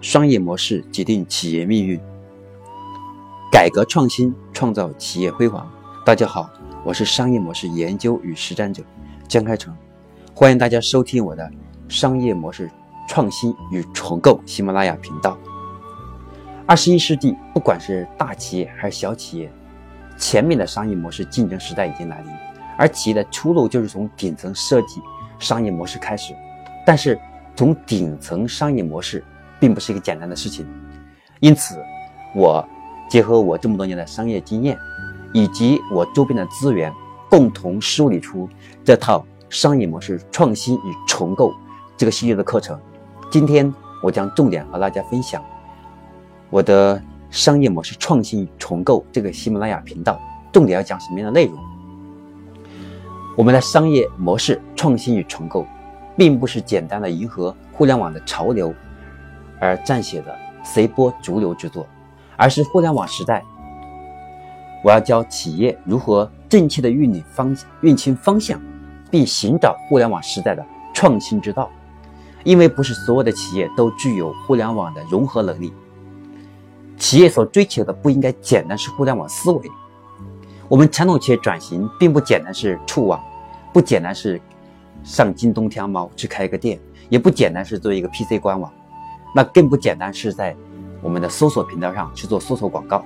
商业模式决定企业命运，改革创新创造企业辉煌。大家好，我是商业模式研究与实战者江开成，欢迎大家收听我的商业模式创新与重构喜马拉雅频道。二十一世纪，不管是大企业还是小企业，前面的商业模式竞争时代已经来临，而企业的出路就是从顶层设计商业模式开始。但是，从顶层商业模式。并不是一个简单的事情，因此，我结合我这么多年的商业经验，以及我周边的资源，共同梳理出这套商业模式创新与重构这个系列的课程。今天我将重点和大家分享我的商业模式创新与重构这个喜马拉雅频道重点要讲什么样的内容。我们的商业模式创新与重构，并不是简单的迎合互联网的潮流。而撰写的随波逐流之作，而是互联网时代，我要教企业如何正确的运领方运清方向，并寻找互联网时代的创新之道。因为不是所有的企业都具有互联网的融合能力，企业所追求的不应该简单是互联网思维。我们传统企业转型并不简单是触网，不简单是上京东、天猫去开一个店，也不简单是做一个 PC 官网。那更不简单，是在我们的搜索频道上去做搜索广告，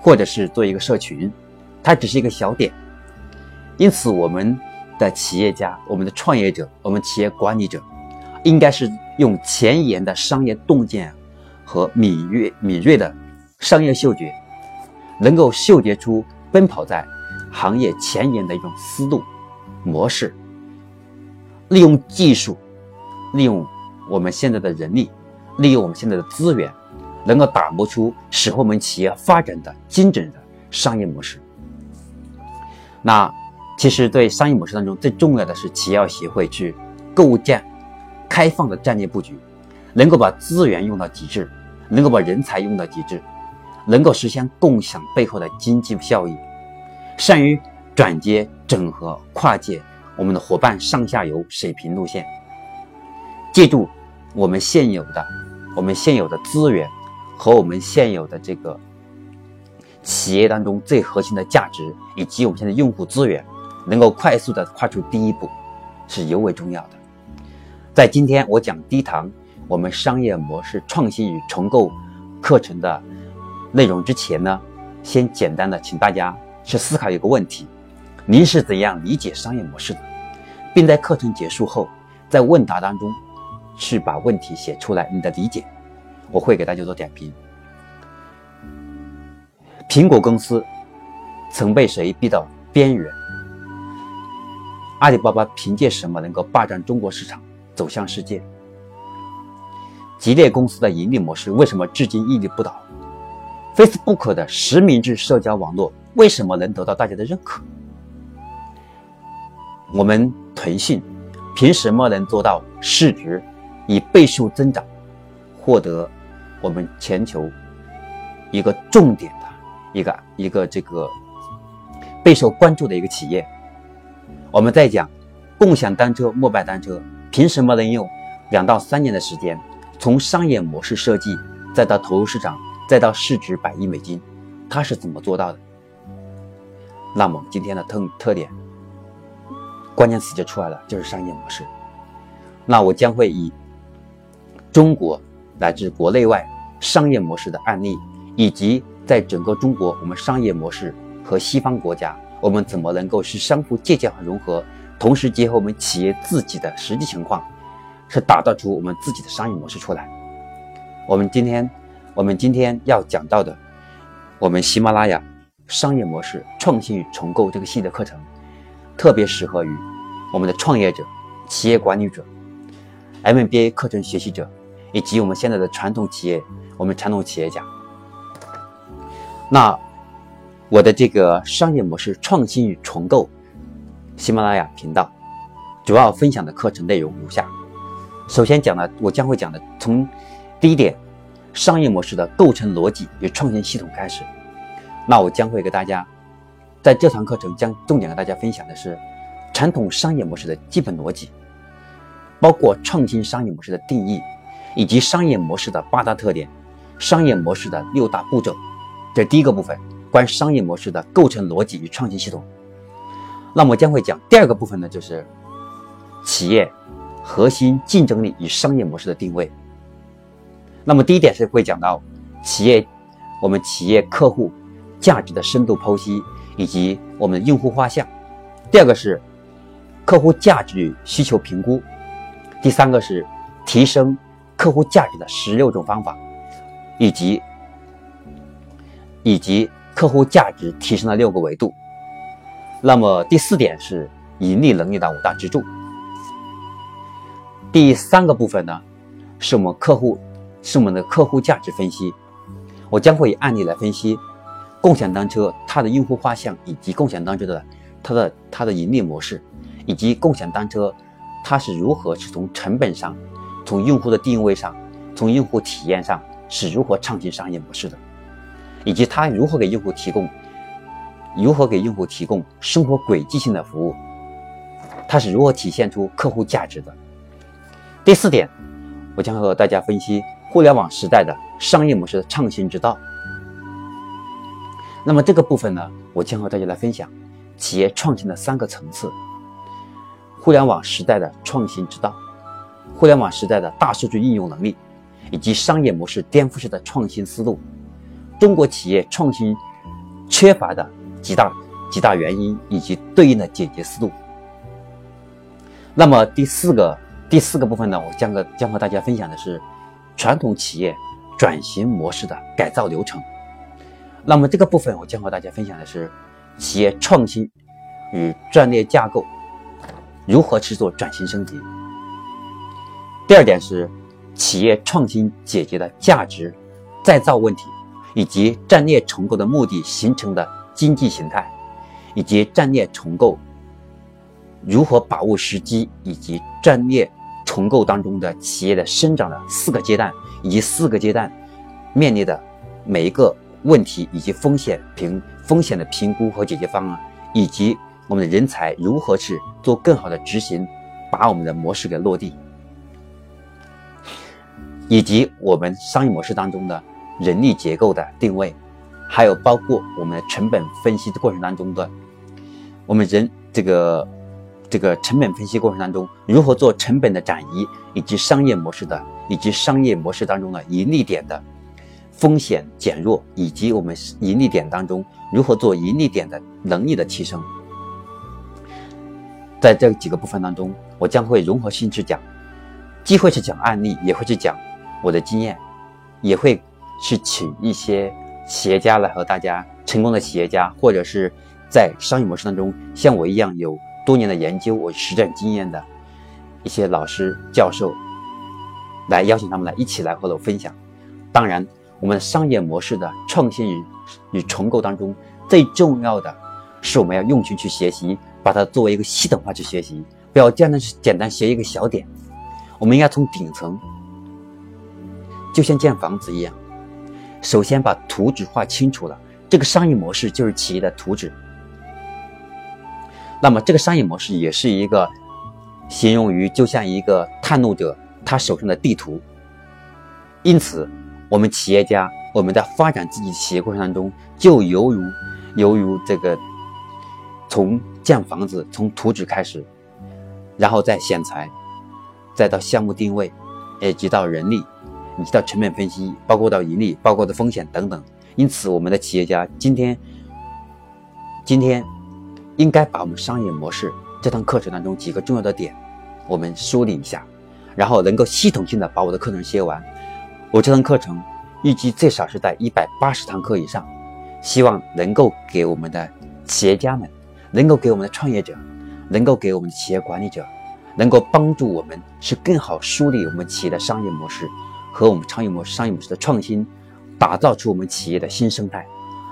或者是做一个社群，它只是一个小点。因此，我们的企业家、我们的创业者、我们企业管理者，应该是用前沿的商业洞见和敏锐、敏锐的商业嗅觉，能够嗅觉出奔跑在行业前沿的一种思路模式，利用技术，利用我们现在的人力。利用我们现在的资源，能够打磨出适合我们企业发展的精准的商业模式。那其实对商业模式当中最重要的是，企业要学会去构建开放的战略布局，能够把资源用到极致，能够把人才用到极致，能够实现共享背后的经济效益，善于转接、整合、跨界我们的伙伴上下游水平路线。借助我们现有的。我们现有的资源和我们现有的这个企业当中最核心的价值，以及我们现在用户资源，能够快速的跨出第一步，是尤为重要的。在今天我讲低糖我们商业模式创新与重构课程的内容之前呢，先简单的请大家去思考一个问题：您是怎样理解商业模式的？并在课程结束后，在问答当中。去把问题写出来，你的理解，我会给大家做点评。苹果公司曾被谁逼到边缘？阿里巴巴凭借什么能够霸占中国市场，走向世界？吉列公司的盈利模式为什么至今屹立不倒？Facebook 的实名制社交网络为什么能得到大家的认可？我们腾讯凭什么能做到市值？以倍数增长，获得我们全球一个重点的一个一个这个备受关注的一个企业。我们在讲共享单车、摩拜单车，凭什么能用两到三年的时间，从商业模式设计，再到投入市场，再到市值百亿美金，它是怎么做到的？那么今天的特特点，关键词就出来了，就是商业模式。那我将会以。中国乃至国内外商业模式的案例，以及在整个中国我们商业模式和西方国家，我们怎么能够是相互借鉴和融合，同时结合我们企业自己的实际情况，是打造出我们自己的商业模式出来。我们今天，我们今天要讲到的，我们喜马拉雅商业模式创新与重构这个系列课程，特别适合于我们的创业者、企业管理者、MBA 课程学习者。以及我们现在的传统企业，我们传统企业家，那我的这个商业模式创新与重构，喜马拉雅频道主要分享的课程内容如下：首先讲的，我将会讲的从第一点，商业模式的构成逻辑与创新系统开始。那我将会给大家在这堂课程将重点给大家分享的是传统商业模式的基本逻辑，包括创新商业模式的定义。以及商业模式的八大特点，商业模式的六大步骤。这第一个部分，关于商业模式的构成逻辑与创新系统。那么将会讲第二个部分呢，就是企业核心竞争力与商业模式的定位。那么第一点是会讲到企业我们企业客户价值的深度剖析以及我们用户画像。第二个是客户价值与需求评估。第三个是提升客户价值的十六种方法，以及以及客户价值提升的六个维度。那么第四点是盈利能力的五大支柱。第三个部分呢，是我们客户是我们的客户价值分析。我将会以案例来分析共享单车它的用户画像，以及共享单车的它的它的盈利模式，以及共享单车它是如何是从成本上、从用户的定位上、从用户体验上是如何创新商业模式的，以及它如何给用户提供。如何给用户提供生活轨迹性的服务？它是如何体现出客户价值的？第四点，我将和大家分析互联网时代的商业模式的创新之道。那么这个部分呢，我将和大家来分享企业创新的三个层次：互联网时代的创新之道，互联网时代的大数据应用能力，以及商业模式颠覆式的创新思路。中国企业创新缺乏的。几大几大原因以及对应的解决思路。那么第四个第四个部分呢，我将和将和大家分享的是传统企业转型模式的改造流程。那么这个部分我将和大家分享的是企业创新与战略架构如何去做转型升级。第二点是企业创新解决的价值再造问题，以及战略重构的目的形成的。经济形态，以及战略重构如何把握时机，以及战略重构当中的企业的生长的四个阶段，以及四个阶段面临的每一个问题以及风险评风险的评估和解决方案，以及我们的人才如何去做更好的执行，把我们的模式给落地，以及我们商业模式当中的人力结构的定位。还有包括我们成本分析的过程当中的，我们人这个这个成本分析过程当中如何做成本的转移，以及商业模式的，以及商业模式当中的盈利点的风险减弱，以及我们盈利点当中如何做盈利点的能力的提升，在这几个部分当中，我将会融合性去讲，既会去讲案例，也会去讲我的经验，也会去请一些。企业家来和大家成功的企业家，或者是在商业模式当中像我一样有多年的研究、我实战经验的一些老师、教授，来邀请他们来一起来和我分享。当然，我们商业模式的创新与与重构当中，最重要的是我们要用心去学习，把它作为一个系统化去学习，不要简单简单学一个小点。我们应该从顶层，就像建房子一样。首先把图纸画清楚了，这个商业模式就是企业的图纸。那么这个商业模式也是一个形容于就像一个探路者他手上的地图。因此，我们企业家我们在发展自己企业过程当中，就犹如犹如这个从建房子从图纸开始，然后再选材，再到项目定位，以及到人力。以及到成本分析，包括到盈利，包括的风险等等。因此，我们的企业家今天，今天应该把我们商业模式这堂课程当中几个重要的点，我们梳理一下，然后能够系统性的把我的课程学完。我这堂课程预计最少是在一百八十堂课以上，希望能够给我们的企业家们，能够给我们的创业者，能够给我们的企业管理者，能够帮助我们是更好梳理我们企业的商业模式。和我们商业模式、商业模式的创新，打造出我们企业的新生态，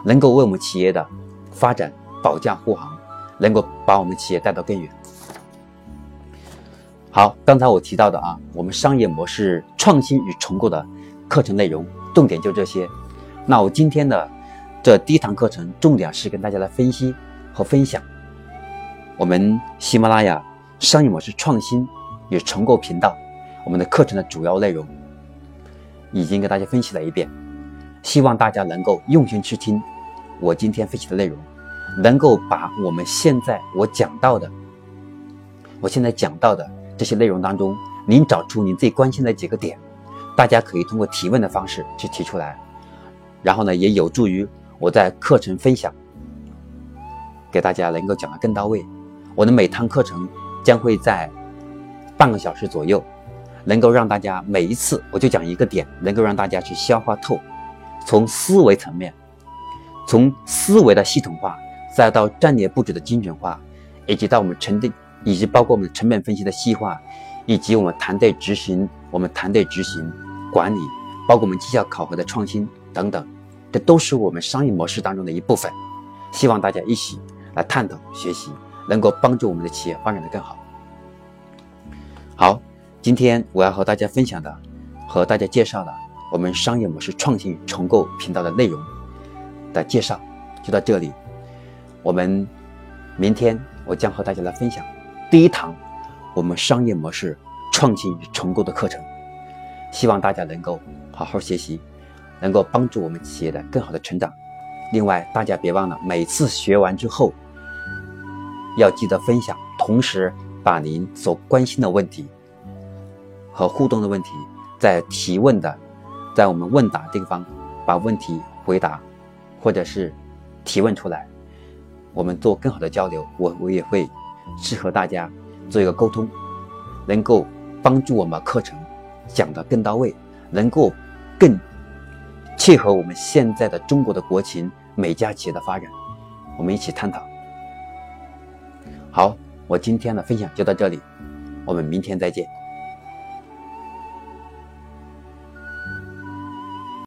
能够为我们企业的发展保驾护航，能够把我们企业带到更远。好，刚才我提到的啊，我们商业模式创新与重构的课程内容，重点就这些。那我今天的这第一堂课程，重点是跟大家来分析和分享我们喜马拉雅商业模式创新与重构频道我们的课程的主要内容。已经给大家分析了一遍，希望大家能够用心去听我今天分析的内容，能够把我们现在我讲到的，我现在讲到的这些内容当中，您找出您最关心的几个点，大家可以通过提问的方式去提出来，然后呢，也有助于我在课程分享给大家能够讲得更到位。我的每堂课程将会在半个小时左右。能够让大家每一次我就讲一个点，能够让大家去消化透，从思维层面，从思维的系统化，再到战略布局的精准化，以及到我们成的，以及包括我们成本分析的细化，以及我们团队执行，我们团队执行管理，包括我们绩效考核的创新等等，这都是我们商业模式当中的一部分。希望大家一起来探讨学习，能够帮助我们的企业发展的更好。好。今天我要和大家分享的，和大家介绍的我们商业模式创新重构频道的内容的介绍就到这里。我们明天我将和大家来分享第一堂我们商业模式创新与重构的课程，希望大家能够好好学习，能够帮助我们企业的更好的成长。另外，大家别忘了每次学完之后要记得分享，同时把您所关心的问题。和互动的问题，在提问的，在我们问答地方，把问题回答，或者是提问出来，我们做更好的交流。我我也会适合大家做一个沟通，能够帮助我们课程讲得更到位，能够更切合我们现在的中国的国情，每家企业的发展，我们一起探讨。好，我今天的分享就到这里，我们明天再见。